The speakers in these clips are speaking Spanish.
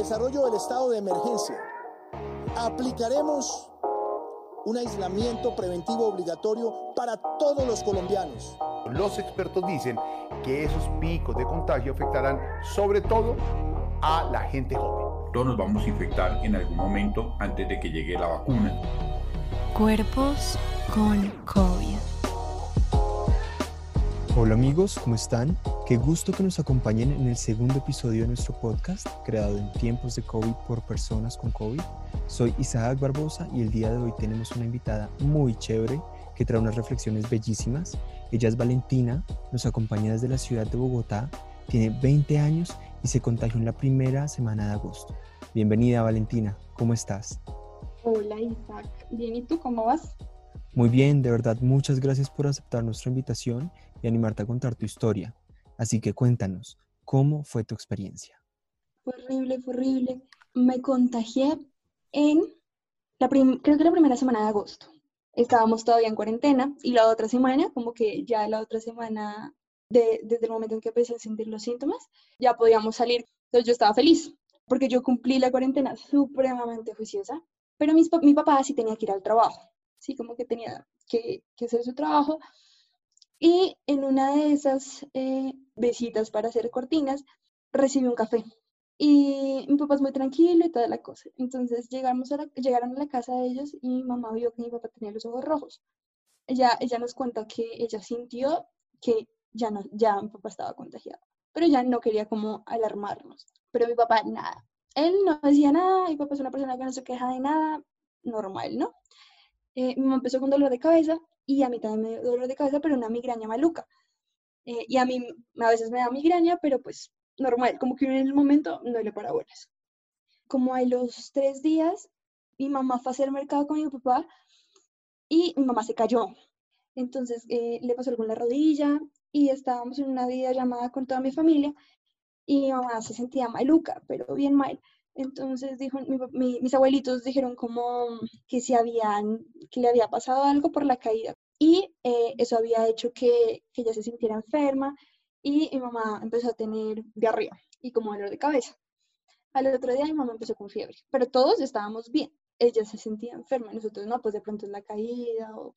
desarrollo del estado de emergencia, aplicaremos un aislamiento preventivo obligatorio para todos los colombianos. Los expertos dicen que esos picos de contagio afectarán sobre todo a la gente joven. Todos nos vamos a infectar en algún momento antes de que llegue la vacuna. Cuerpos con COVID. Hola amigos, ¿cómo están? Qué gusto que nos acompañen en el segundo episodio de nuestro podcast, creado en tiempos de COVID por personas con COVID. Soy Isaac Barbosa y el día de hoy tenemos una invitada muy chévere que trae unas reflexiones bellísimas. Ella es Valentina, nos acompaña desde la ciudad de Bogotá, tiene 20 años y se contagió en la primera semana de agosto. Bienvenida Valentina, ¿cómo estás? Hola Isaac, bien, ¿y tú cómo vas? Muy bien, de verdad, muchas gracias por aceptar nuestra invitación y animarte a contar tu historia. Así que cuéntanos, ¿cómo fue tu experiencia? Fue horrible, fue horrible. Me contagié en, la creo que la primera semana de agosto. Estábamos todavía en cuarentena y la otra semana, como que ya la otra semana, desde el momento en que empecé a sentir los síntomas, ya podíamos salir. Entonces yo estaba feliz porque yo cumplí la cuarentena supremamente juiciosa, pero mi papá sí tenía que ir al trabajo, sí, como que tenía que, que hacer su trabajo y en una de esas eh, visitas para hacer cortinas, recibí un café. Y mi papá es muy tranquilo y toda la cosa. Entonces llegamos llegaron a la casa de ellos y mi mamá vio que mi papá tenía los ojos rojos. Ella, ella nos cuenta que ella sintió que ya, no, ya mi papá estaba contagiado, pero ya no quería como alarmarnos. Pero mi papá nada. Él no decía nada, mi papá es una persona que no se queja de nada, normal, ¿no? Eh, mi mamá empezó con dolor de cabeza y a mí también me dio dolor de cabeza, pero una migraña maluca. Eh, y a mí a veces me da migraña, pero pues normal, como que en el momento no le para bolas. Como a los tres días, mi mamá fue a hacer mercado con mi papá y mi mamá se cayó. Entonces eh, le pasó algo en la rodilla y estábamos en una videollamada con toda mi familia y mi mamá se sentía maluca, pero bien mal. Entonces dijo, mis abuelitos dijeron como que, si habían, que le había pasado algo por la caída y eh, eso había hecho que, que, ella se sintiera enferma y mi mamá empezó a tener diarrea y como dolor de cabeza. Al otro día mi mamá empezó con fiebre, pero todos estábamos bien. Ella se sentía enferma, nosotros no, pues de pronto es la caída, o...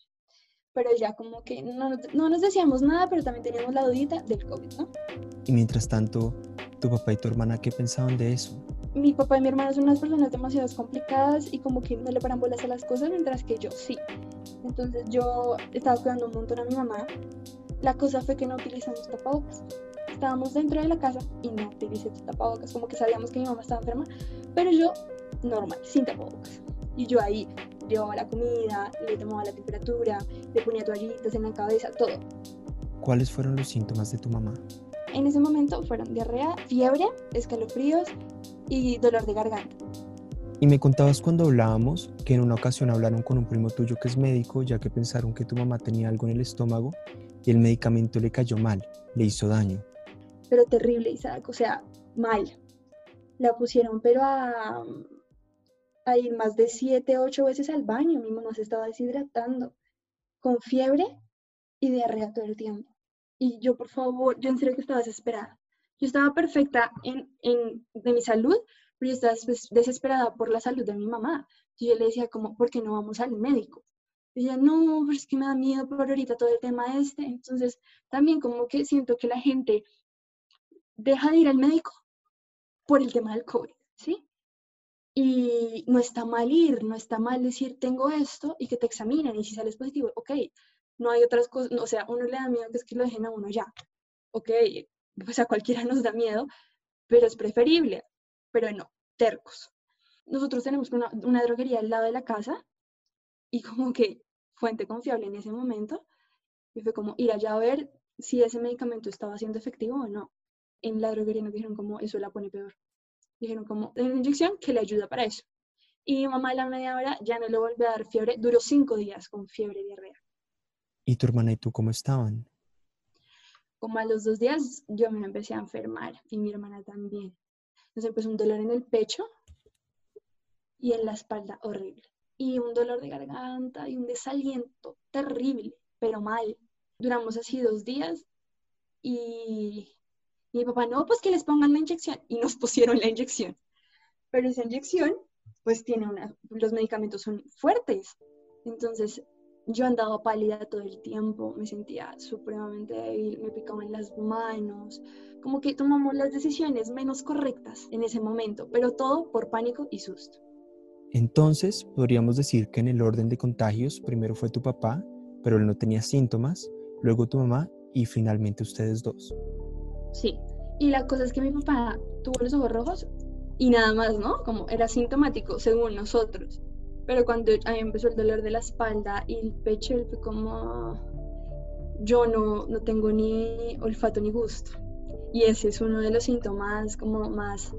pero ya como que no, no nos decíamos nada, pero también teníamos la dudita del COVID, ¿no? Y mientras tanto, ¿tu papá y tu hermana qué pensaban de eso? Mi papá y mi hermano son unas personas demasiado complicadas y como que no le paran bolas a las cosas, mientras que yo sí. Entonces yo estaba cuidando un montón a mi mamá. La cosa fue que no utilizamos tapabocas. Estábamos dentro de la casa y no utilicé tapabocas, como que sabíamos que mi mamá estaba enferma, pero yo normal, sin tapabocas. Y yo ahí llevaba la comida, le tomaba la temperatura, le ponía toallitas en la cabeza, todo. ¿Cuáles fueron los síntomas de tu mamá? En ese momento fueron diarrea, fiebre, escalofríos y dolor de garganta. Y me contabas cuando hablábamos que en una ocasión hablaron con un primo tuyo que es médico, ya que pensaron que tu mamá tenía algo en el estómago y el medicamento le cayó mal, le hizo daño. Pero terrible, Isaac, o sea, mal. La pusieron, pero a, a ir más de siete, ocho veces al baño. Mi mamá se estaba deshidratando, con fiebre y diarrea todo el tiempo. Y yo, por favor, yo en serio que estaba desesperada. Yo estaba perfecta en, en, de mi salud, pero yo estaba desesperada por la salud de mi mamá. Y yo le decía como, ¿por qué no vamos al médico? Y ella, no, pero es que me da miedo por ahorita todo el tema este. Entonces, también como que siento que la gente deja de ir al médico por el tema del COVID, ¿sí? Y no está mal ir, no está mal decir, tengo esto y que te examinen y si sales positivo, ok, no hay otras cosas, o sea, uno le da miedo que es que lo dejen a uno ya, ok, pues a cualquiera nos da miedo, pero es preferible, pero no, tercos. Nosotros tenemos una, droguería al lado de la casa y como que fuente confiable en ese momento, y fue como ir allá a ver si ese medicamento estaba siendo efectivo o no. En la droguería nos dijeron como eso la pone peor. Dijeron como una inyección que le ayuda para eso. Y mamá a la media hora ya no le volvió a dar fiebre, duró cinco días con fiebre y diarrea. ¿Y tu hermana y tú cómo estaban? Como a los dos días yo me empecé a enfermar y mi hermana también. Nos empezó un dolor en el pecho y en la espalda horrible. Y un dolor de garganta y un desaliento terrible, pero mal. Duramos así dos días y, mi papá, no, pues que les pongan la inyección. Y nos pusieron la inyección. pero esa inyección pues tiene una, los medicamentos son fuertes. Entonces yo andaba pálida todo el tiempo, me sentía supremamente débil, me picaban las manos, como que tomamos las decisiones menos correctas en ese momento, pero todo por pánico y susto. Entonces, podríamos decir que en el orden de contagios, primero fue tu papá, pero él no tenía síntomas, luego tu mamá y finalmente ustedes dos. Sí, y la cosa es que mi papá tuvo los ojos rojos y nada más, ¿no? Como era sintomático según nosotros. Pero cuando a mí empezó el dolor de la espalda y el pecho, fue como, yo no, no tengo ni olfato ni gusto. Y ese es uno de los síntomas como más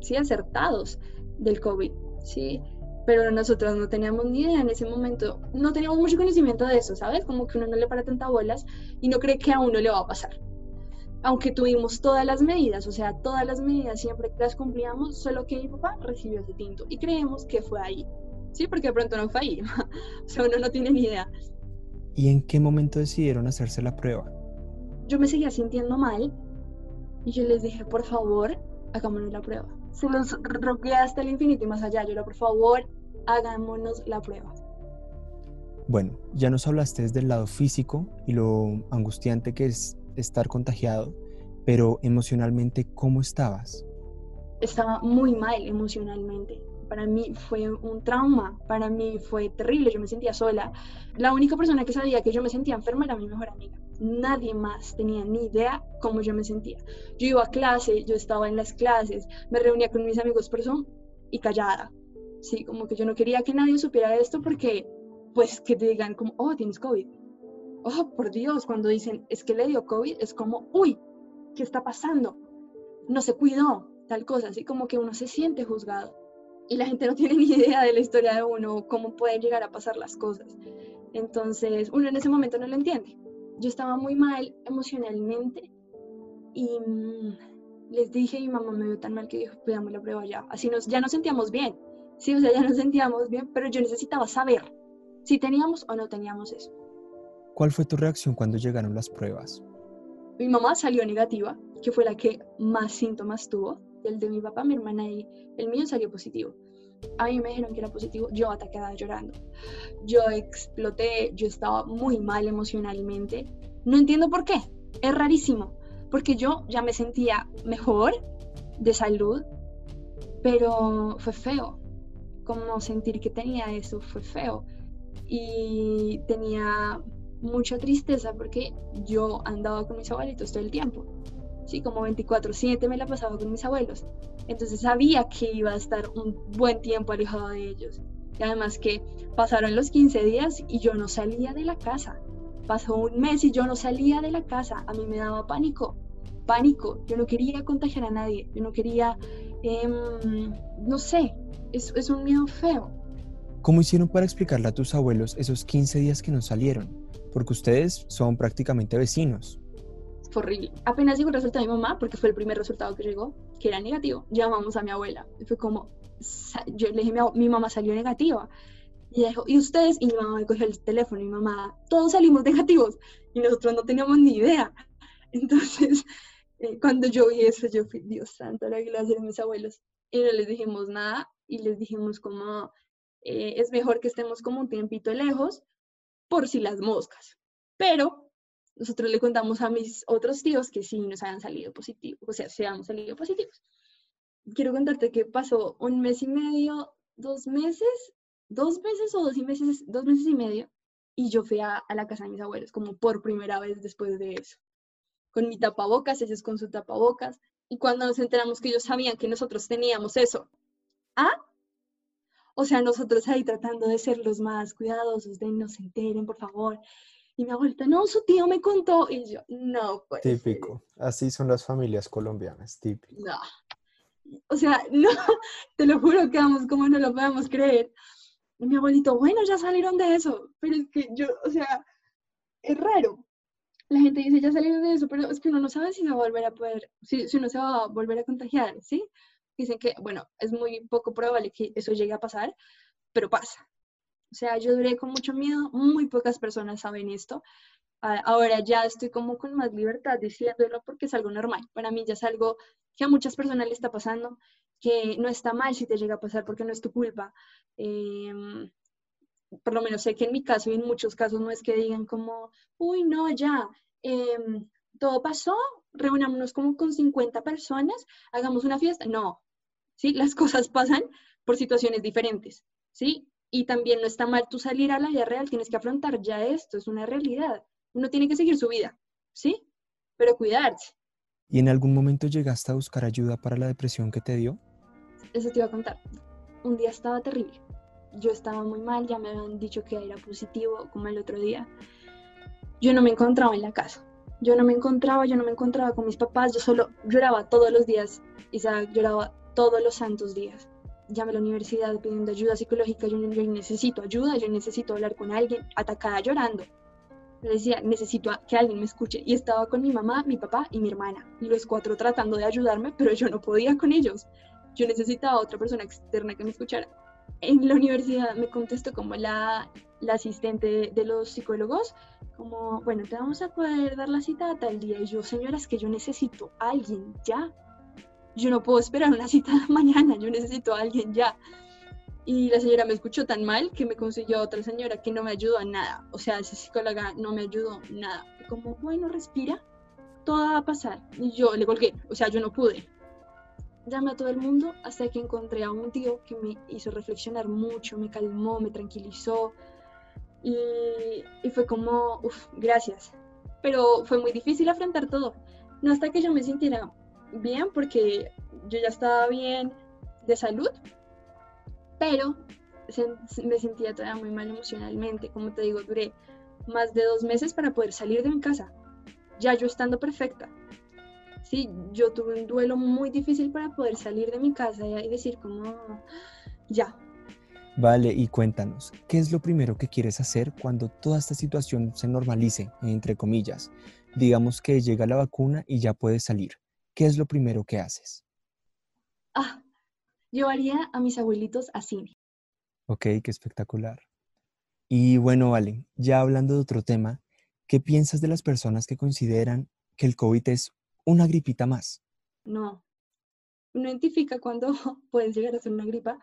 sí, acertados del COVID, ¿sí? Pero nosotros no teníamos ni idea en ese momento, no teníamos mucho conocimiento de eso, ¿sabes? Como que uno no le para tanta bolas y no cree que a uno le va a pasar aunque tuvimos todas las medidas, o sea, todas las medidas siempre las cumplíamos, solo que mi papá recibió ese tinto y creemos que fue ahí. Sí, porque de pronto no fue ahí. o sea, uno no tiene ni idea. ¿Y en qué momento decidieron hacerse la prueba? Yo me seguía sintiendo mal y yo les dije, por favor, hagámonos la prueba. Se los rogué hasta el infinito y más allá. Yo era, por favor, hagámonos la prueba. Bueno, ya nos hablaste desde el lado físico y lo angustiante que es estar contagiado, pero emocionalmente, ¿cómo estabas? Estaba muy mal emocionalmente. Para mí fue un trauma, para mí fue terrible, yo me sentía sola. La única persona que sabía que yo me sentía enferma era mi mejor amiga. Nadie más tenía ni idea cómo yo me sentía. Yo iba a clase, yo estaba en las clases, me reunía con mis amigos por Zoom y callada. Sí, como que yo no quería que nadie supiera esto porque, pues, que digan como, oh, tienes COVID oh, por Dios, cuando dicen, es que le dio COVID, es como, uy, ¿qué está pasando? No se cuidó, tal cosa, así como que uno se siente juzgado. Y la gente no tiene ni idea de la historia de uno, cómo pueden llegar a pasar las cosas. Entonces, uno en ese momento no lo entiende. Yo estaba muy mal emocionalmente y mm, les dije, mi mamá me vio tan mal que dijo, cuidamos la prueba ya. Así nos, ya nos sentíamos bien. Sí, o sea, ya nos sentíamos bien, pero yo necesitaba saber si teníamos o no teníamos eso. ¿Cuál fue tu reacción cuando llegaron las pruebas? Mi mamá salió negativa, que fue la que más síntomas tuvo. El de mi papá, mi hermana y el mío salió positivo. A mí me dijeron que era positivo, yo atacada llorando. Yo exploté, yo estaba muy mal emocionalmente. No entiendo por qué, es rarísimo, porque yo ya me sentía mejor de salud, pero fue feo. Como sentir que tenía eso fue feo. Y tenía mucha tristeza porque yo andaba con mis abuelitos todo el tiempo. Sí, como 24/7 me la pasaba con mis abuelos. Entonces sabía que iba a estar un buen tiempo alejado de ellos. Y además que pasaron los 15 días y yo no salía de la casa. Pasó un mes y yo no salía de la casa. A mí me daba pánico. Pánico. Yo no quería contagiar a nadie. Yo no quería, em, no sé, es, es un miedo feo. ¿Cómo hicieron para explicarle a tus abuelos esos 15 días que no salieron? Porque ustedes son prácticamente vecinos. Fue horrible. Apenas llegó el resultado de mi mamá, porque fue el primer resultado que llegó, que era negativo, llamamos a mi abuela. Y fue como, yo le dije, mi, mamá salió negativa. Y ella dijo, ¿y ustedes? Y mi mamá me cogió el teléfono y mi mamá, todos salimos negativos. Y nosotros no teníamos ni idea. Entonces, eh, cuando yo vi eso, yo fui, Dios santo, la iglesia de mis abuelos. Y no les dijimos nada y les dijimos como, eh, es mejor que estemos como un tiempito lejos por si las moscas. Pero nosotros le contamos a mis otros tíos que sí nos habían salido positivos, o sea, se han salido positivos. Quiero contarte que pasó un mes y medio, dos meses, dos meses o dos meses, dos meses y medio, y yo fui a, la casa de mis abuelos, como por primera vez después de eso, con mi tapabocas, ellos con su tapabocas, y cuando nos enteramos que ellos sabían que nosotros teníamos eso, ¿ah? O sea, nosotros ahí tratando de ser los más cuidadosos, de no se enteren, por favor. Y mi abuelita, no, su tío me contó. Y yo, no, pues. Típico. Así son las familias colombianas, típico. No. O sea, no, te lo juro que vamos, como no lo podemos creer. Y mi abuelito, bueno, ya salieron de eso. Pero es que yo, o sea, es raro. La gente dice, ya salieron de eso, pero es que uno no sabe si se va a volver a poder, si, si uno se va a volver a contagiar, ¿sí? Dicen que, bueno, es muy poco probable que eso llegue a pasar, pero pasa. O sea, yo duré con mucho miedo, muy pocas personas saben esto. Ahora ya estoy como con más libertad diciéndolo porque es algo normal. Para mí ya es algo que a muchas personas le está pasando que no está mal si te llega a pasar porque no es tu culpa. Em, por lo menos sé que en mi caso y en muchos casos no es que digan como, uy, no, ya, em, todo pasó, reunámonos como con 50 personas, hagamos una fiesta. No, ¿sí? Las cosas pasan por situaciones diferentes, ¿sí? Y también no está mal tú salir a la vida real, tienes que afrontar ya esto, es una realidad. Uno tiene que seguir su vida, ¿sí? Pero cuidarse. ¿Y en algún momento llegaste a buscar ayuda para la depresión que te dio? Eso te iba a contar. Un día estaba terrible. Yo estaba muy mal, ya me habían dicho que era positivo, como el otro día. Yo no me encontraba en la casa. Yo no me encontraba, yo no me encontraba con mis papás, yo solo lloraba todos los días. Isaac lloraba todos los santos días. Llamé a la universidad pidiendo ayuda psicológica, yo, necesito ayuda, yo necesito hablar con alguien, atacada llorando. Le decía, necesito que alguien me escuche. Y estaba con mi mamá, mi papá y mi hermana. Y los cuatro tratando de ayudarme, pero yo no podía con ellos. Yo necesitaba otra persona externa que me escuchara. En la universidad me contestó como la, la asistente de los psicólogos, como, bueno, te vamos a poder dar la cita a tal día. Y yo, señora, es que yo necesito a alguien ya yo no puedo esperar una cita mañana, yo necesito a alguien ya. Y la señora me escuchó tan mal que me consiguió otra señora que no me ayudó a nada. O sea, esa psicóloga no me ayudó nada. Como, bueno, respira, todo va a pasar. Y yo le colgué, o sea, yo no pude. Llamé a todo el mundo hasta que encontré a un tío que me hizo reflexionar mucho, me calmó, me tranquilizó. Y, y fue como, uff, gracias. Pero fue muy difícil afrontar todo. No hasta que yo me sintiera bien porque yo ya estaba bien de salud, pero me sentía todavía muy mal emocionalmente. Como te digo, duré más de dos meses para poder salir de mi casa, ya yo estando perfecta. Sí, yo tuve un duelo muy difícil para poder salir de mi casa y decir como, ya. Vale, y cuéntanos, ¿qué es lo primero que quieres hacer cuando toda esta situación se normalice, entre comillas? Digamos que llega la vacuna y ya puedes salir. ¿Qué es lo primero que haces? Ah, llevaría a mis abuelitos a cine. Ok, qué espectacular. Y bueno, vale, ya hablando de otro tema, ¿qué piensas de las personas que consideran que el COVID es una gripita más? No, no identifica cuándo pueden llegar a ser una gripa,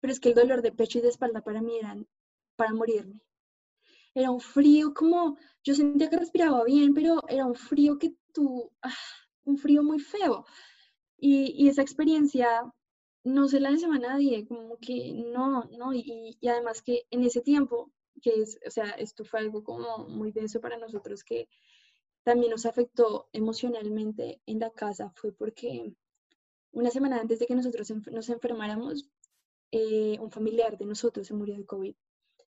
pero es que el dolor de pecho y de espalda para mí eran para morirme. Era un frío como, yo sentía que respiraba bien, pero era un frío que tú, ah, un frío muy feo. Y, esa experiencia no se la deseo a nadie, como que no, no, y, además que en ese tiempo, que es, o sea, esto fue algo como muy denso para nosotros que también nos afectó emocionalmente en la casa, fue porque una semana antes de que nosotros nos enfermáramos, eh, un familiar de nosotros se murió de COVID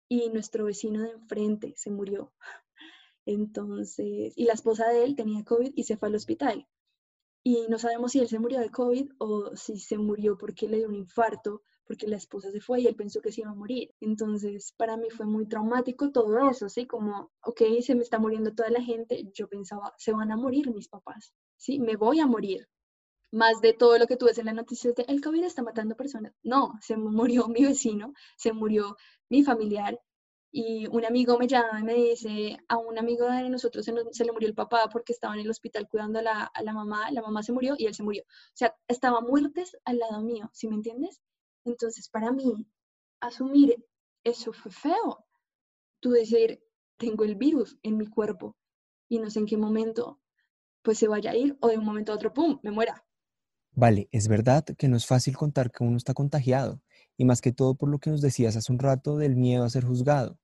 y nuestro vecino de enfrente se murió. Entonces, y la esposa de él tenía COVID y se fue al hospital y no sabemos si él se murió de COVID o si se murió porque le dio un infarto, porque la esposa se fue y él pensó que se iba a morir. Entonces, para mí fue muy traumático todo eso, ¿sí? Como, ok, se me está muriendo toda la gente, yo pensaba, se van a morir mis papás, ¿sí? Me voy a morir. Más de todo lo que tú ves en las noticias de el COVID está matando personas. No, se murió mi vecino, se murió mi familiar, y un amigo me llama y me dice, a un amigo de nosotros se, le murió el papá porque estaba en el hospital cuidando a la, mamá, la mamá se murió y él se murió. O sea, estaba muertes al lado mío, ¿sí me entiendes? Entonces, para mí, asumir eso fue feo. Tú decir, tengo el virus en mi cuerpo y no sé en qué momento pues se vaya a ir o de un momento a otro, ¡pum!, me muera. Vale, es verdad que no es fácil contar que uno está contagiado, y más que todo por lo que nos decías hace un rato del miedo a ser juzgado.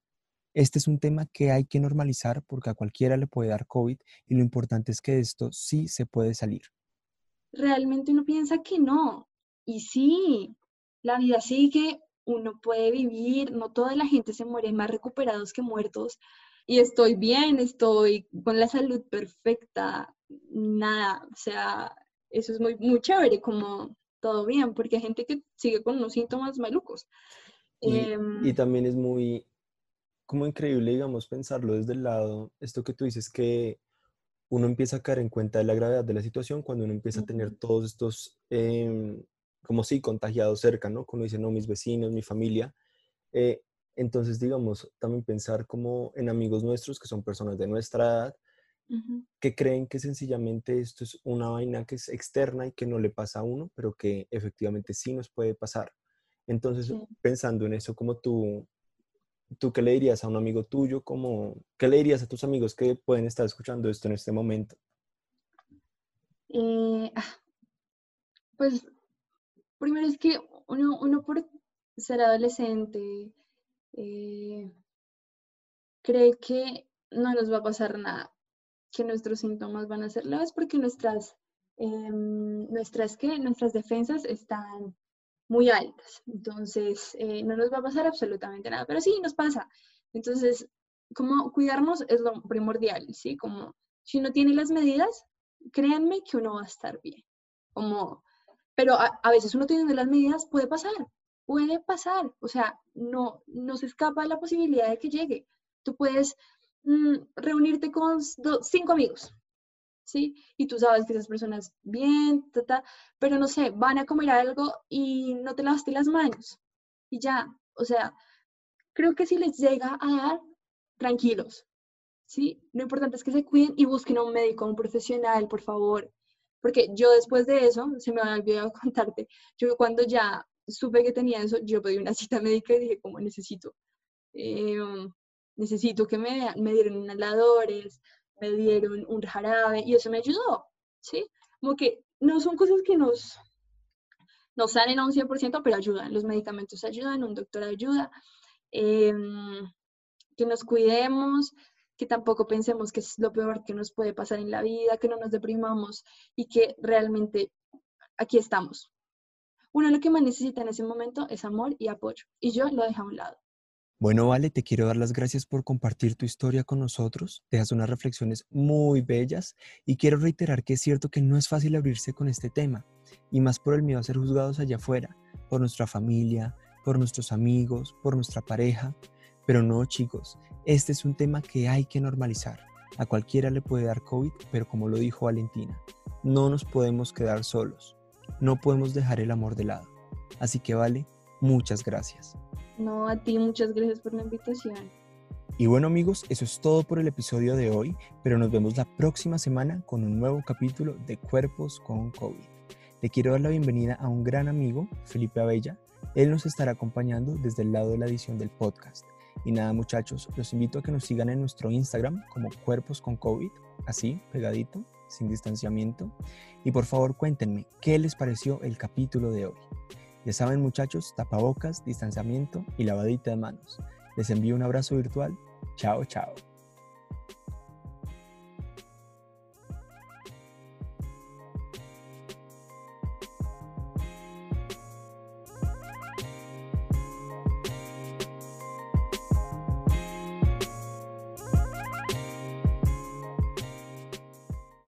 Este es un tema que hay que normalizar porque a cualquiera le puede dar COVID y lo importante es que esto sí se puede salir. Realmente uno piensa que no. Y sí, la vida sigue, uno puede vivir, no toda la gente se muere, más recuperados que muertos. Y estoy bien, estoy con la salud perfecta, nada, o sea, eso es muy, muy chévere, como todo bien, porque hay gente que sigue con unos síntomas malucos. Y, em, y también es muy, como increíble, digamos, pensarlo desde el lado, esto que tú dices, que uno empieza a caer en cuenta de la gravedad de la situación cuando uno empieza a tener todos estos, em, como sí, contagiados cerca, ¿no? Cuando dice, no, mis vecinos, mi familia. Eh, entonces, digamos, también pensar como en amigos nuestros que son personas de nuestra edad, Que creen que sencillamente esto es una vaina que es externa y que no le pasa a uno, pero que efectivamente sí nos puede pasar. Entonces, Sí. pensando en eso, como tú, ¿tú qué le dirías a un amigo tuyo? Como, ¿Qué le dirías a tus amigos que pueden estar escuchando esto en este momento? Eh, ah, pues primero es que uno, uno por ser adolescente eh, cree que no nos va a pasar nada, que nuestros síntomas van a ser leves porque nuestras, em, nuestras, ¿qué? nuestras defensas están muy altas. Entonces, eh, no nos va a pasar absolutamente nada, pero sí nos pasa. Entonces, como cuidarnos es lo primordial, ¿sí? Como si uno tiene las medidas, créanme que uno va a estar bien. Como, pero a, veces uno teniendo las medidas puede pasar, puede pasar. O sea, no, no se escapa la posibilidad de que llegue. Tú puedes mm, reunirte con cinco amigos, ¿sí? Y tú sabes que esas personas bien, ta, ta, pero no sé, van a comer algo y no te lavaste las manos. Y ya, o sea, creo que si les llega a dar, tranquilos, ¿sí? Lo importante es que se cuiden y busquen a un médico, a un profesional, por favor. Porque yo después de eso, se me había olvidado contarte, yo cuando ya supe que tenía eso, yo pedí una cita médica y dije, como necesito, eh, necesito que me, vean". me dieron inhaladores, me dieron un jarabe y eso me ayudó, ¿sí? Como que no son cosas que nos, nos salen a un 100%, pero ayudan. Los medicamentos ayudan, un doctor ayuda. em, que nos cuidemos, que tampoco pensemos que es lo peor que nos puede pasar en la vida, que no nos deprimamos y que realmente aquí estamos. Uno lo que más necesita en ese momento es amor y apoyo y yo lo dejo a un lado. Bueno, Vale, te quiero dar las gracias por compartir tu historia con nosotros. Dejas unas reflexiones muy bellas y quiero reiterar que es cierto que no es fácil abrirse con este tema, y más por el miedo a ser juzgados allá afuera, por nuestra familia, por nuestros amigos, por nuestra pareja. Pero no, chicos, este es un tema que hay que normalizar. A cualquiera le puede dar COVID, pero como lo dijo Valentina, no nos podemos quedar solos. No podemos dejar el amor de lado. Así que, Vale, muchas gracias. No, a ti muchas gracias por la invitación. Y bueno amigos, eso es todo por el episodio de hoy, pero nos vemos la próxima semana con un nuevo capítulo de Cuerpos con COVID. Le quiero dar la bienvenida a un gran amigo, Felipe Abella. Él nos estará acompañando desde el lado de la edición del podcast. Y nada muchachos, los invito a que nos sigan en nuestro Instagram como Cuerpos con COVID, así, pegadito, sin distanciamiento. Y por favor cuéntenme, ¿qué les pareció el capítulo de hoy? Ya saben muchachos, tapabocas, distanciamiento y lavadita de manos. Les envío un abrazo virtual. Chao, chao.